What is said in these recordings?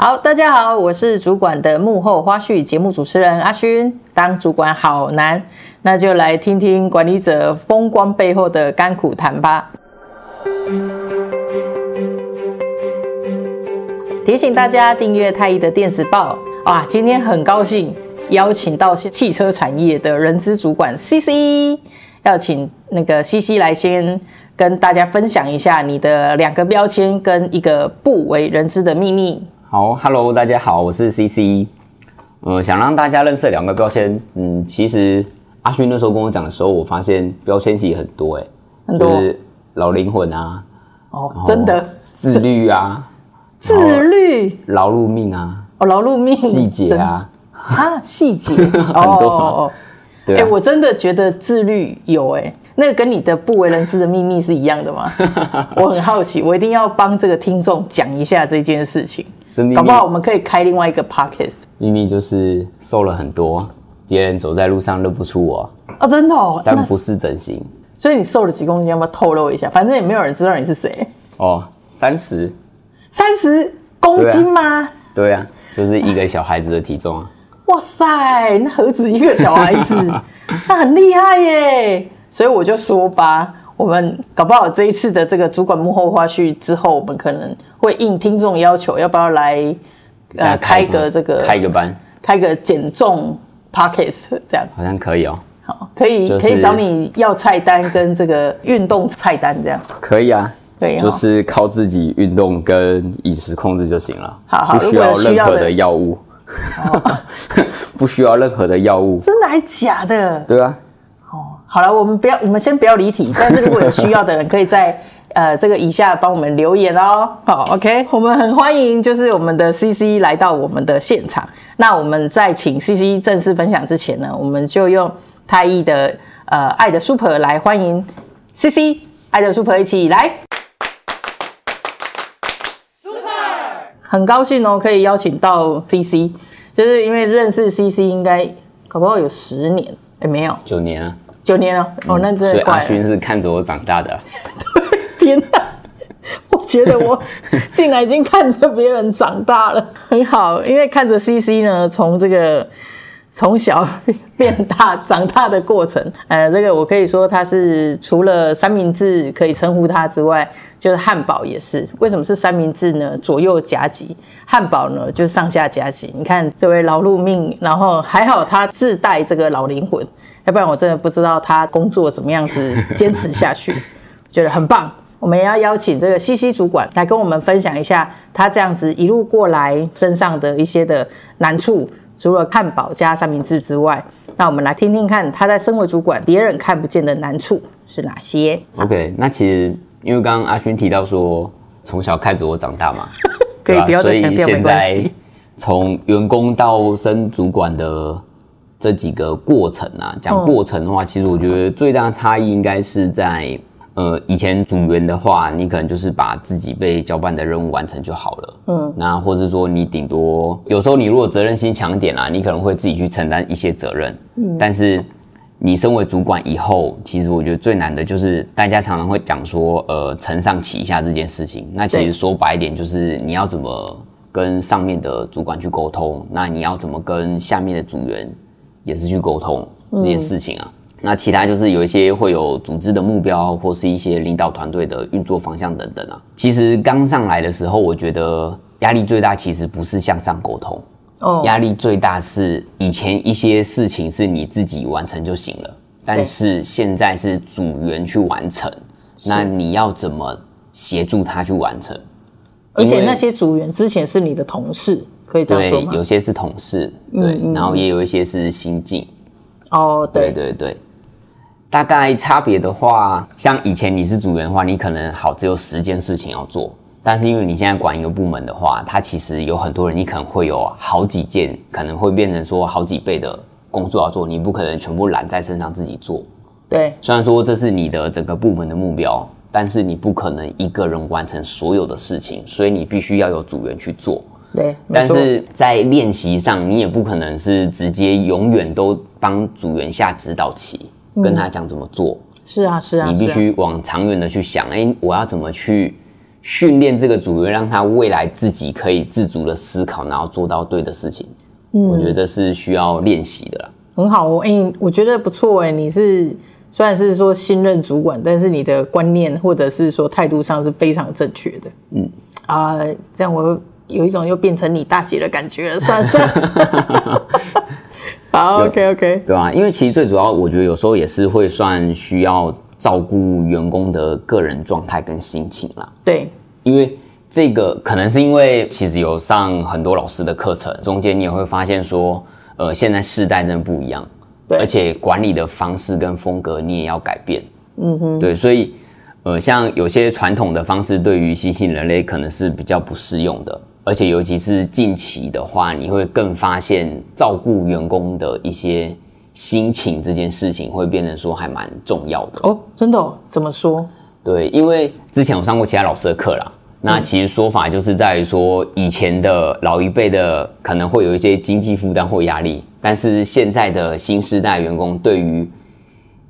好，大家好，我是主管的幕后花絮节目主持人阿勋。当主管好难，那就来听听管理者风光背后的甘苦谈吧。提醒大家订阅太毅的电子报。哇，今天很高兴邀请到汽车产业的人资主管 CC，要请那个 CC 来先跟大家分享一下你的两个标签跟一个不为人知的秘密。好，Hello，大家好，我是 CC。呃，想让大家认识两个标签。嗯，其实阿勋那时候跟我讲的时候，我发现标签其实很多哎，很多就是老灵魂啊，哦，真的，自律啊，自律，劳碌命啊，哦，劳碌命，细节啊，啊，细节 很多，哦，对，哎，我真的觉得自律有哎。那个跟你的不为人知的秘密是一样的吗？我很好奇，我一定要帮这个听众讲一下这件事情。搞不好我们可以开另外一个 podcast。秘密就是瘦了很多，别人走在路上认不出我。哦，真的哦？但不是整形。所以你瘦了几公斤？要不要透露一下？反正也没有人知道你是谁。哦，三十。三十公斤吗？对啊，就是一个小孩子的体重啊。哇塞，那何止一个小孩子？那很厉害耶！所以我就说吧，我们搞不好这一次的这个主管幕后花絮之后，我们可能会应听众要求，要不要来呃开个这个开个班，开个减重 podcast 这样？好像可以哦。好，可以、就是、可以找你要菜单跟这个运动菜单这样。可以啊，对、哦，就是靠自己运动跟饮食控制就行了。好好，不需要任何的药物，不需要任何的药物。真的还假的？对啊。好了，我们不要，我们先不要离题。但是如果有需要的人，可以在 呃这个以下帮我们留言哦。好，OK，我们很欢迎，就是我们的 CC 来到我们的现场。那我们在请 CC 正式分享之前呢，我们就用太毅的呃爱的 Super 来欢迎 CC，爱的 Super 一起来。Super，很高兴哦，可以邀请到 CC，就是因为认识 CC 应该搞不好有十年，哎，没有九年啊。九年了，哦，那真的。所以阿勋是看着我长大的。对，天哪！我觉得我 竟然已经看着别人长大了，很好。因为看着 CC 呢，从这个从小 变大长大的过程，呃，这个我可以说他是除了三明治可以称呼他之外，就是汉堡也是。为什么是三明治呢？左右夹击，汉堡呢就是上下夹击。你看这位劳碌命，然后还好他自带这个老灵魂。要不然我真的不知道他工作怎么样子坚持下去，觉得很棒。我们也要邀请这个西西主管来跟我们分享一下他这样子一路过来身上的一些的难处，除了汉堡加三明治之外，那我们来听听看他在身为主管别人看不见的难处是哪些。OK，那其实因为刚刚阿勋提到说从小看着我长大嘛，可以不要再强调，所以现在从员工到升主管的。这几个过程啊，讲过程的话，其实我觉得最大的差异应该是在，呃，以前组员的话，你可能就是把自己被交办的任务完成就好了，嗯，那或者说你顶多有时候你如果责任心强点啊，你可能会自己去承担一些责任，嗯，但是你身为主管以后，其实我觉得最难的就是大家常常会讲说，呃，承上启下这件事情，那其实说白一点就是你要怎么跟上面的主管去沟通，那你要怎么跟下面的组员。也是去沟通这件事情啊，嗯，那其他就是有一些会有组织的目标，或是一些领导团队的运作方向等等啊。其实刚上来的时候，我觉得压力最大，其实不是向上沟通，哦，压力最大是以前一些事情是你自己完成就行了，但是现在是组员去完成，那你要怎么协助他去完成？而且那些组员之前是你的同事。可以这样说吗？对，有些是同事，对，嗯、然后也有一些是新进。哦，对对对，大概差别的话，像以前你是组员的话，你可能好只有十件事情要做，但是因为你现在管一个部门的话，它其实有很多人，你可能会有好几件，可能会变成说好几倍的工作要做，你不可能全部揽在身上自己做。对，虽然说这是你的整个部门的目标，但是你不可能一个人完成所有的事情，所以你必须要有组员去做。对，但是在练习上，你也不可能是直接永远都帮组员下指导棋，跟他讲怎么做。是啊，是啊，你必须往长远的去想，哎，我要怎么去训练这个组员，让他未来自己可以自主的思考，然后做到对的事情。嗯，我觉得这是需要练习的啦。很好哦，哎、欸，我觉得不错哎。你是虽然是说新任主管，但是你的观念或者是说态度上是非常正确的。嗯啊、呃，这样我有一种又变成你大姐的感觉了。算算算。好，OK OK，对啊，因为其实最主要，我觉得有时候也是会算需要照顾员工的个人状态跟心情啦。对，因为这个可能是因为其实有上很多老师的课程，中间你也会发现说，呃，现在世代真的不一样，对，而且管理的方式跟风格你也要改变。嗯哼，对，所以呃，像有些传统的方式对于新兴人类可能是比较不适用的。而且尤其是近期的话，你会更发现照顾员工的一些心情这件事情会变得说还蛮重要的哦。真的哦？怎么说？对，因为之前我上过其他老师的课啦。那其实说法就是在于说，以前的老一辈的可能会有一些经济负担或压力，但是现在的新世代员工对于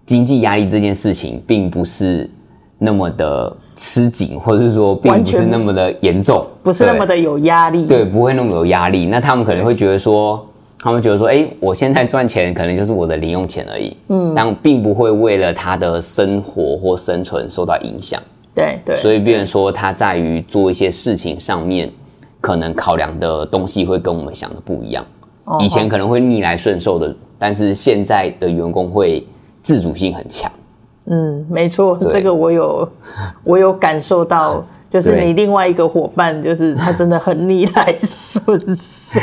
经济压力这件事情，并不是那么的。吃紧，或者是说，并不是那么的严重，不是那么的有压力，对，不会那么有压力。那他们可能会觉得说，他们觉得说，哎，我现在赚钱可能就是我的零用钱而已，嗯，但并不会为了他的生活或生存受到影响，对对。所以，变成说他在于做一些事情上面，可能考量的东西会跟我们想的不一样。以前可能会逆来顺受的，但是现在的员工会自主性很强。嗯，没错，这个我有，我有感受到，就是你另外一个伙伴，就是他真的很逆来顺受。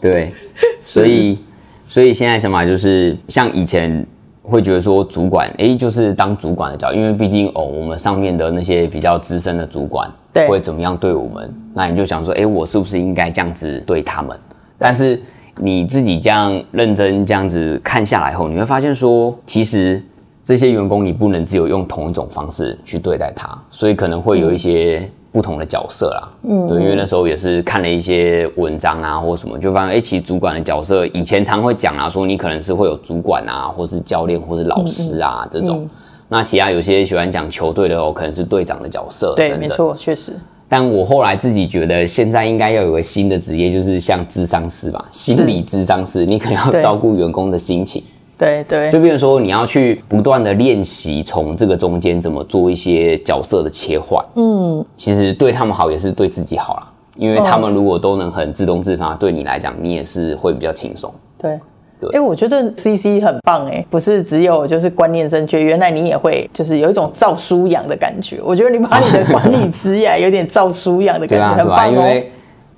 对，所以，所以现在想法就是，像以前会觉得说主管，哎、欸，就是当主管的角，因为毕竟哦，我们上面的那些比较资深的主管，对，会怎么样对我们？那你就想说，哎、欸，我是不是应该这样子对他们？但是你自己这样认真这样子看下来后，你会发现说，其实。这些员工你不能只有用同一种方式去对待他，所以可能会有一些不同的角色啦。嗯，对，因为那时候也是看了一些文章啊，或什么，就发现哎，其实主管的角色以前常会讲啊，说你可能是会有主管啊，或是教练，或是老师啊、嗯、这种。嗯、那其他有些喜欢讲球队的哦，可能是队长的角色。对，没错，确实。但我后来自己觉得，现在应该要有个新的职业，就是像咨商师吧，心理咨商师，你可能要照顾员工的心情。对对，就比如说你要去不断的练习，从这个中间怎么做一些角色的切换。嗯，其实对他们好也是对自己好啦，因为他们如果都能很自动自发，对你来讲，你也是会比较轻松。对对，哎、欸，我觉得 CC 很棒哎，不是只有就是观念正确，原来你也会就是有一种赵书养的感觉。我觉得你把你的管理职业有点赵书养的感觉，啊、很棒哦。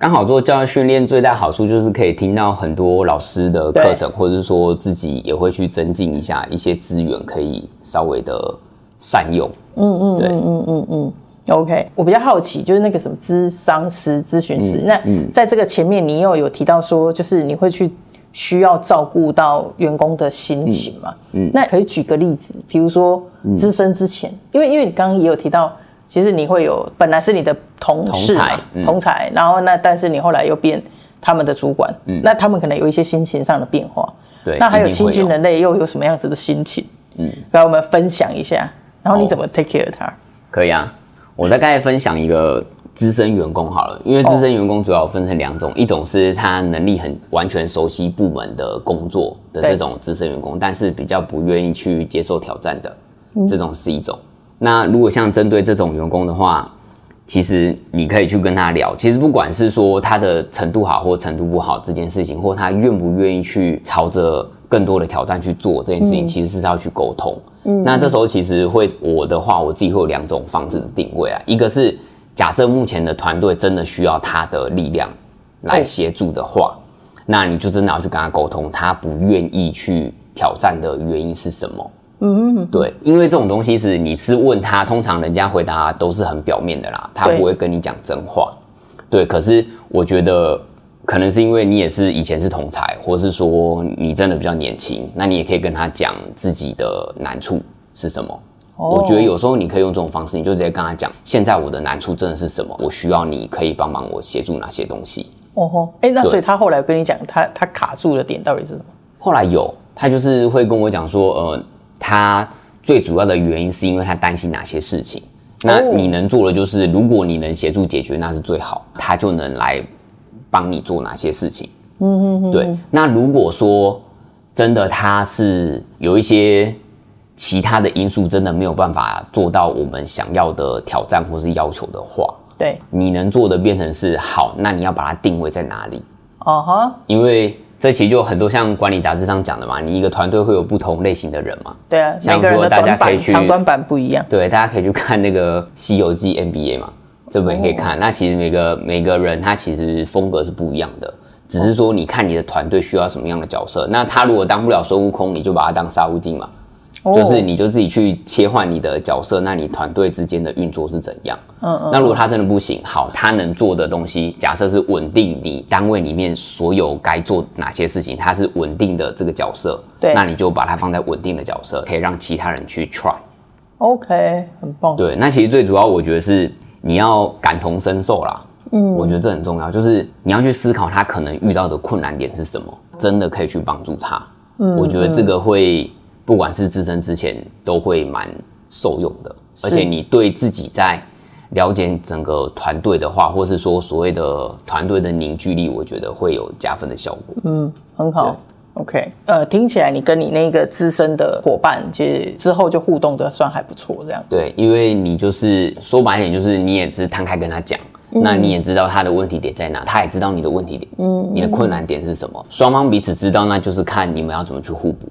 刚好做教育训练，最大好处就是可以听到很多老师的课程，或者是说自己也会去增进一下一些资源，可以稍微的善用。嗯嗯，对，嗯嗯嗯嗯。OK，我比较好奇，就是那个什么咨商师、咨询师，嗯、那在这个前面你又有提到说，就是你会去需要照顾到员工的心情嘛？嗯，嗯那可以举个例子，比如说资深之前，因为因为你刚刚也有提到。其实你会有本来是你的同事嘛，同才、嗯，然后那但是你后来又变他们的主管，嗯，那他们可能有一些心情上的变化，对，那还有新兴人类又有什么样子的心情？嗯，来我们分享一下，然后你怎么 take care 他？可以啊，我大概分享一个资深员工好了，因为资深员工主要分成两种，一种是他能力很完全熟悉部门的工作的这种资深员工，但是比较不愿意去接受挑战的，这种是一种。那如果像针对这种员工的话，其实你可以去跟他聊。其实不管是说他的程度好或程度不好这件事情，或他愿不愿意去朝着更多的挑战去做这件事情，其实是要去沟通。嗯，那这时候其实会我的话，我自己会有两种方式的定位啊。一个是假设目前的团队真的需要他的力量来协助的话，那你就真的要去跟他沟通，他不愿意去挑战的原因是什么？嗯，对，因为这种东西是你是问他，通常人家回答都是很表面的啦，他不会跟你讲真话。对，可是我觉得可能是因为你也是以前是同才，或是说你真的比较年轻，那你也可以跟他讲自己的难处是什么。哦。我觉得有时候你可以用这种方式，你就直接跟他讲，现在我的难处真的是什么，我需要你可以帮忙我协助哪些东西。哦吼，哎，那所以他后来跟你讲，他他卡住的点到底是什么？后来有，他就是会跟我讲说，呃。他最主要的原因是因为他担心哪些事情？那你能做的就是，如果你能协助解决，那是最好，他就能来帮你做哪些事情。嗯嗯嗯。对，那如果说真的他是有一些其他的因素，真的没有办法做到我们想要的挑战或是要求的话，对，你能做的变成是好，那你要把它定位在哪里？哦哈，因为。这其实就很多像管理杂志上讲的嘛，你一个团队会有不同类型的人嘛。对啊，像如果大家可以去长短板不一样。对，大家可以去看那个《西游记》NBA 嘛，这本也可以看。哦、那其实每个每个人他其实风格是不一样的，只是说你看你的团队需要什么样的角色。那他如果当不了孙悟空，你就把他当沙悟净嘛。就是你就自己去切换你的角色，那你团队之间的运作是怎样？嗯嗯。那如果他真的不行，好，他能做的东西，假设是稳定你单位里面所有该做哪些事情，他是稳定的这个角色，对，那你就把它放在稳定的角色，可以让其他人去 try。OK，很棒。对，那其实最主要我觉得是你要感同身受啦。嗯，我觉得这很重要，就是你要去思考他可能遇到的困难点是什么，真的可以去帮助他。嗯，我觉得这个会。不管是自身之前都会蛮受用的，而且你对自己在了解整个团队的话，或是说所谓的团队的凝聚力，我觉得会有加分的效果。嗯，很好。OK，呃，听起来你跟你那个资深的伙伴，其实之后就互动的算还不错，这样子。对，因为你就是说白一点，就是你也是摊开跟他讲，嗯、那你也知道他的问题点在哪，他也知道你的问题点，嗯，你的困难点是什么，双方彼此知道，那就是看你们要怎么去互补。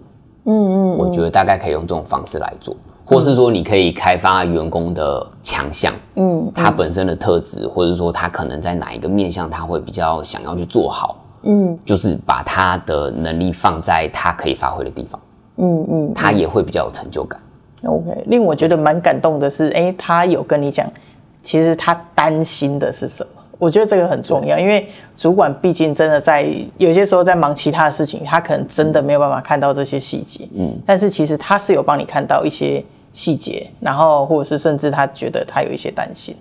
嗯嗯，我觉得大概可以用这种方式来做，或是说你可以开发员工的强项，嗯，他本身的特质，或者说他可能在哪一个面向他会比较想要去做好，嗯，就是把他的能力放在他可以发挥的地方，嗯嗯，他也会比较有成就感。OK，令我觉得蛮感动的是，哎，他有跟你讲，其实他担心的是什么？我觉得这个很重要，因为主管毕竟真的在有些时候在忙其他的事情，他可能真的没有办法看到这些细节。嗯，但是其实他是有帮你看到一些细节，然后或者是甚至他觉得他有一些担心。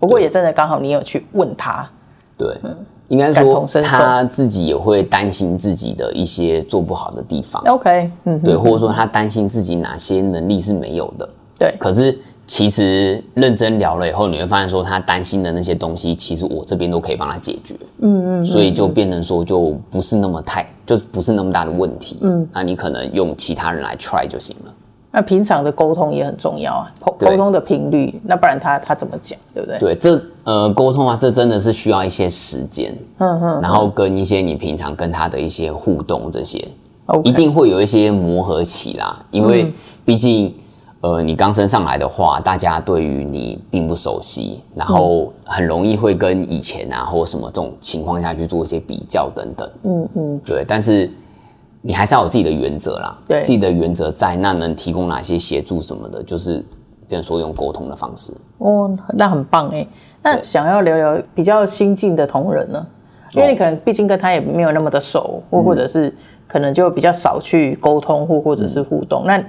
不过也真的刚好你有去问他，对，嗯，应该说他自己也会担心自己的一些做不好的地方。OK，嗯，对，或者说他担心自己哪些能力是没有的。对，可是。其实认真聊了以后，你会发现说他担心的那些东西，其实我这边都可以帮他解决。嗯嗯，所以就变成说就不是那么太，就不是那么大的问题。嗯，那你可能用其他人来 try 就行了。那平常的沟通也很重要啊，沟通的频率，那不然他他怎么讲，对不对？对，这呃沟通啊，这真的是需要一些时间。嗯嗯，然后跟一些你平常跟他的一些互动，这些一定会有一些磨合期啦，因为毕竟。呃，你刚升上来的话，大家对于你并不熟悉，然后很容易会跟以前啊或什么这种情况下去做一些比较等等。嗯嗯，对。但是你还是要有自己的原则啦，对，自己的原则在，那能提供哪些协助什么的，就是比如说用沟通的方式。哦，那很棒哎。那想要聊聊比较新进的同仁呢？因为你可能毕竟跟他也没有那么的熟，或或者是可能就比较少去沟通或或者是互动，嗯、那。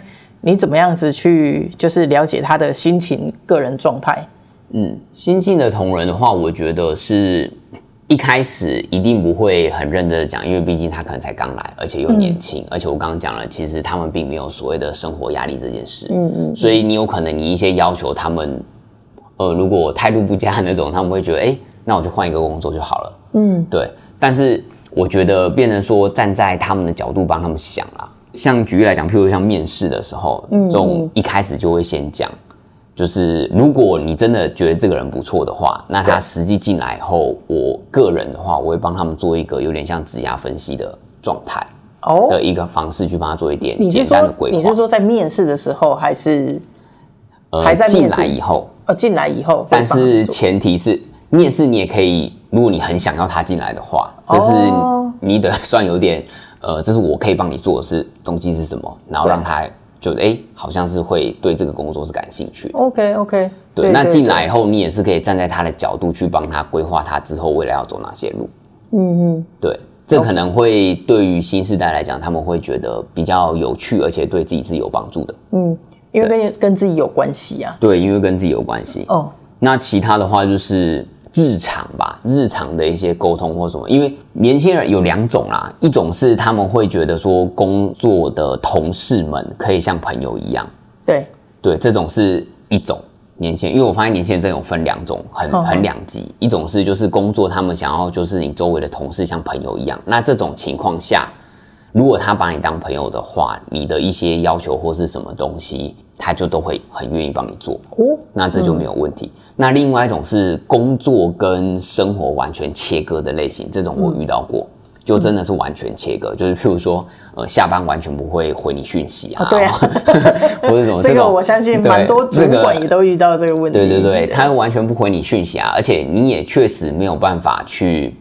你怎么样子去就是了解他的心情、个人状态？嗯，新进的同仁的话，我觉得是一开始一定不会很认真的讲，因为毕竟他可能才刚来，而且又年轻，嗯、而且我刚刚讲了，其实他们并没有所谓的生活压力这件事。嗯嗯，所以你有可能你一些要求他们，呃，如果态度不佳那种，他们会觉得，哎，那我就换一个工作就好了。嗯，对。但是我觉得变成说站在他们的角度帮他们想啦。像举例来讲，譬如像面试的时候，这种一开始就会先讲，就是如果你真的觉得这个人不错的话，那他实际进来后，我个人的话，我会帮他们做一个有点像职涯分析的状态哦的一个方式，去帮他做一点简单的规划。你是说在面试的时候，还是还在进来以后？呃，进来以后，但是前提是面试你也可以，如果你很想要他进来的话，这是你得算有点。呃，这是我可以帮你做的是东西是什么，然后让他觉得哎，好像是会对这个工作是感兴趣的。OK OK，对，对那进来以后，你也是可以站在他的角度去帮他规划他之后未来要走哪些路。嗯嗯，对，这可能会对于新时代来讲，他们会觉得比较有趣，而且对自己是有帮助的。嗯，因为跟跟自己有关系啊。对，因为跟自己有关系。哦，那其他的话就是。日常吧，日常的一些沟通或什么，因为年轻人有两种啦，一种是他们会觉得说工作的同事们可以像朋友一样，对，对，这种是一种，年轻人，因为我发现年轻人这种分两种，很很两极。一种是就是工作，他们想要就是你周围的同事像朋友一样。那这种情况下，如果他把你当朋友的话，你的一些要求或是什么东西，他就都会很愿意帮你做。哦，那这就没有问题。嗯、那另外一种是工作跟生活完全切割的类型，这种我遇到过。嗯就真的是完全切割，嗯、就是譬如说，呃，下班完全不会回你讯息啊，哦、对啊，或者什么这，这个我相信蛮多主管也都遇到这个问题。对对对，他完全不回你讯息啊，而且你也确实没有办法去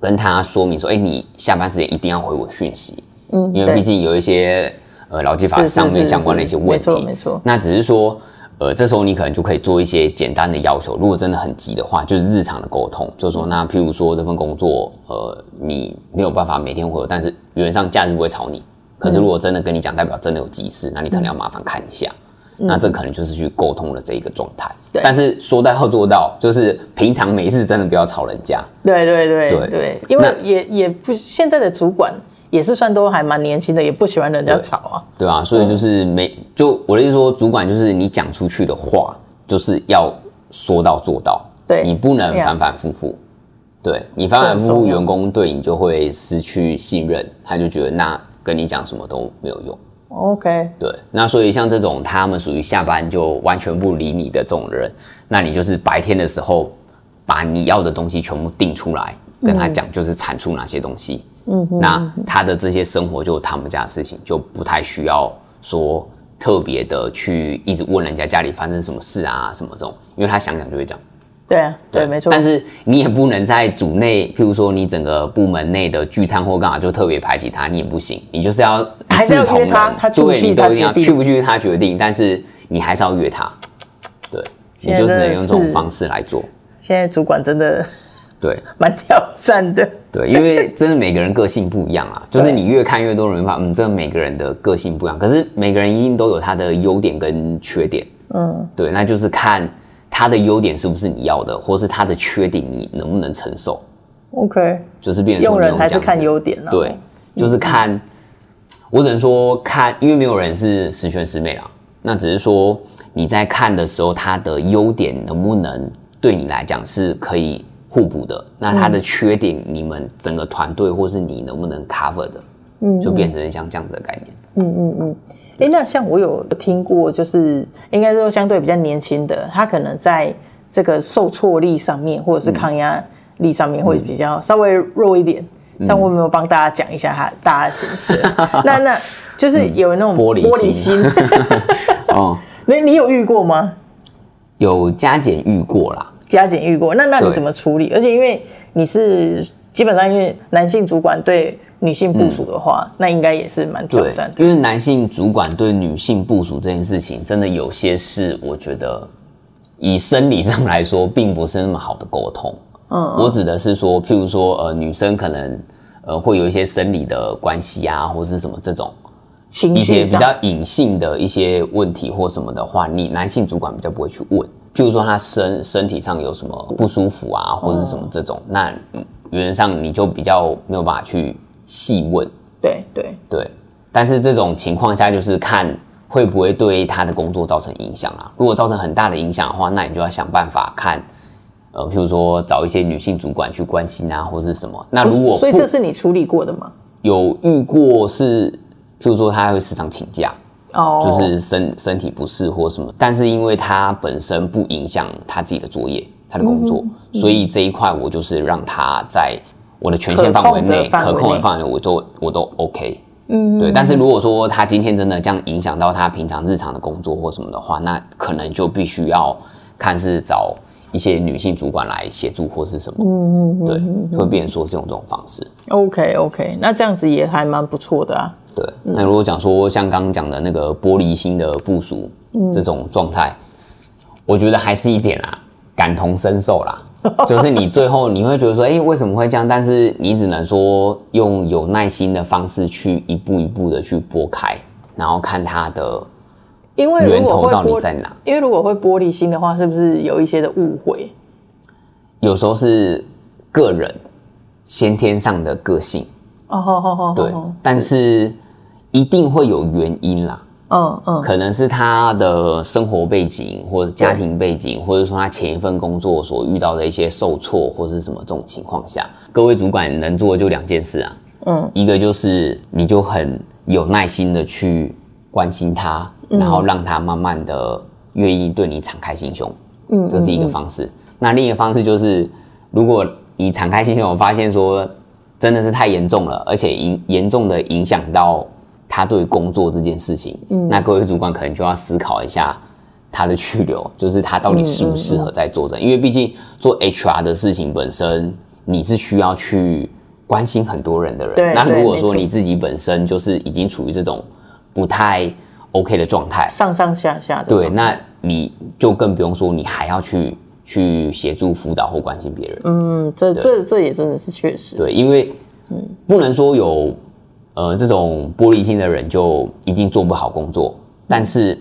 跟他说明说，哎，你下班时间一定要回我讯息，嗯，因为毕竟有一些呃劳基法上面相关的一些问题，没错没错，那只是说。呃，这时候你可能就可以做一些简单的要求。如果真的很急的话，就是日常的沟通，就是说，那譬如说这份工作，呃，你没有办法每天回，但是原则上假日不会吵你。可是如果真的跟你讲，代表真的有急事，那你可能要麻烦看一下。嗯、那这可能就是去沟通的这一个状态。对。但是说到做到，就是平常没事真的不要吵人家。对对对对对，因为也也不现在的主管。也是算都还蛮年轻的，也不喜欢人家吵啊，对啊，所以就是没、嗯、就我的意思说，主管就是你讲出去的话，就是要说到做到，对，你不能反反复复，对你反反复复，员工对你就会失去信任，他就觉得那跟你讲什么都没有用。OK，对，那所以像这种他们属于下班就完全不理你的这种人，那你就是白天的时候把你要的东西全部定出来，跟他讲就是产出哪些东西。嗯，那他的这些生活就他们家的事情，就不太需要说特别的去一直问人家家里发生什么事啊什么这种，因为他想想就会讲。对啊，对，没错。但是你也不能在组内，譬如说你整个部门内的聚餐或干嘛，就特别排挤他，你也不行。你就是要一视同他，对，你都一定要去不去他决定，但是你还是要约他。对，你就只能用这种方式来做。现在主管真的。对，蛮挑战的。对，因为真的每个人个性不一样啊，就是你越看越多人发，嗯，这每个人的个性不一样。可是每个人一定都有他的优点跟缺点。嗯，对，那就是看他的优点是不是你要的，或是他的缺点你能不能承受。OK，就是变成用人还是看优点了。对，就是看，嗯、我只能说看，因为没有人是十全十美啦。那只是说你在看的时候，他的优点能不能对你来讲是可以。互补的，那他的缺点，你们整个团队或是你能不能 cover 的，嗯，就变成像这样子的概念。嗯嗯嗯。哎、欸，那像我有听过，就是应该说相对比较年轻的，他可能在这个受挫力上面，或者是抗压力上面会比较稍微弱一点。这样我有没有帮大家讲一下他大家形式？那那就是有那种玻璃玻璃心。哦，那你有遇过吗？有加减遇过啦。加减遇过，那那你怎么处理？而且因为你是基本上因为男性主管对女性部署的话，嗯、那应该也是蛮挑战的。因为男性主管对女性部署这件事情，真的有些事，我觉得以生理上来说，并不是那么好的沟通。嗯，嗯，我指的是说，譬如说，呃，女生可能呃会有一些生理的关系啊，或是什么这种一些比较隐性的一些问题或什么的话，你男性主管比较不会去问。譬如说他身身体上有什么不舒服啊，或者是什么这种，哦、那原则上你就比较没有办法去细问。对对对，但是这种情况下就是看会不会对他的工作造成影响啊。如果造成很大的影响的话，那你就要想办法看，呃，譬如说找一些女性主管去关心啊，或者是什么。那如果所以这是你处理过的吗？有遇过是，譬如说他会时常请假。哦，就是身身体不适或什么，但是因为他本身不影响他自己的作业，他的工作，嗯、所以这一块我就是让他在我的权限范围内，可控的范围内，我都我都 OK。嗯，对。但是如果说他今天真的这样影响到他平常日常的工作或什么的话，那可能就必须要看是找一些女性主管来协助或是什么。嗯嗯，对，会变成说是用这种方式。OK OK，那这样子也还蛮不错的啊。对，那如果讲说像刚刚讲的那个玻璃心的部署这种状态，嗯、我觉得还是一点啊，感同身受啦。就是你最后你会觉得说，哎、欸，为什么会这样？但是你只能说用有耐心的方式去一步一步的去拨开，然后看它的因为源头到底在哪。因为如果会玻璃心的话，是不是有一些的误会？有时候是个人先天上的个性。哦，好好好，对，但是一定会有原因啦。嗯嗯，可能是他的生活背景，或者家庭背景，或者说他前一份工作所遇到的一些受挫，或是什么这种情况下，各位主管能做的就两件事啊，嗯，一个就是你就很有耐心的去关心他，然后让他慢慢的愿意对你敞开心胸，嗯，这是一个方式。那另一个方式就是，如果你敞开心胸，我发现说真的是太严重了，而且严严重的影响到他对工作这件事情，嗯，那各位主管可能就要思考一下他的去留，就是他到底适不适合在做的，因为毕竟做 HR 的事情本身，你是需要去关心很多人的人。对，那如果说你自己本身就是已经处于这种不太 OK 的状态，上上下下的，对，那你就更不用说你还要去。去协助辅导或关心别人，嗯，这这这也真的是确实，对，因为嗯，不能说有呃这种玻璃心的人就一定做不好工作，但是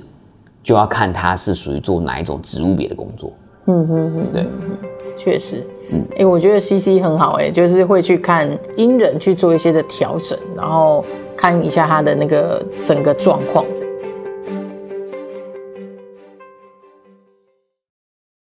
就要看他是属于做哪一种职务别的工作，嗯嗯嗯，对，确实，嗯，哎，我觉得 CC 很好，哎，就是会去看因人去做一些的调整，然后看一下他的那个整个状况。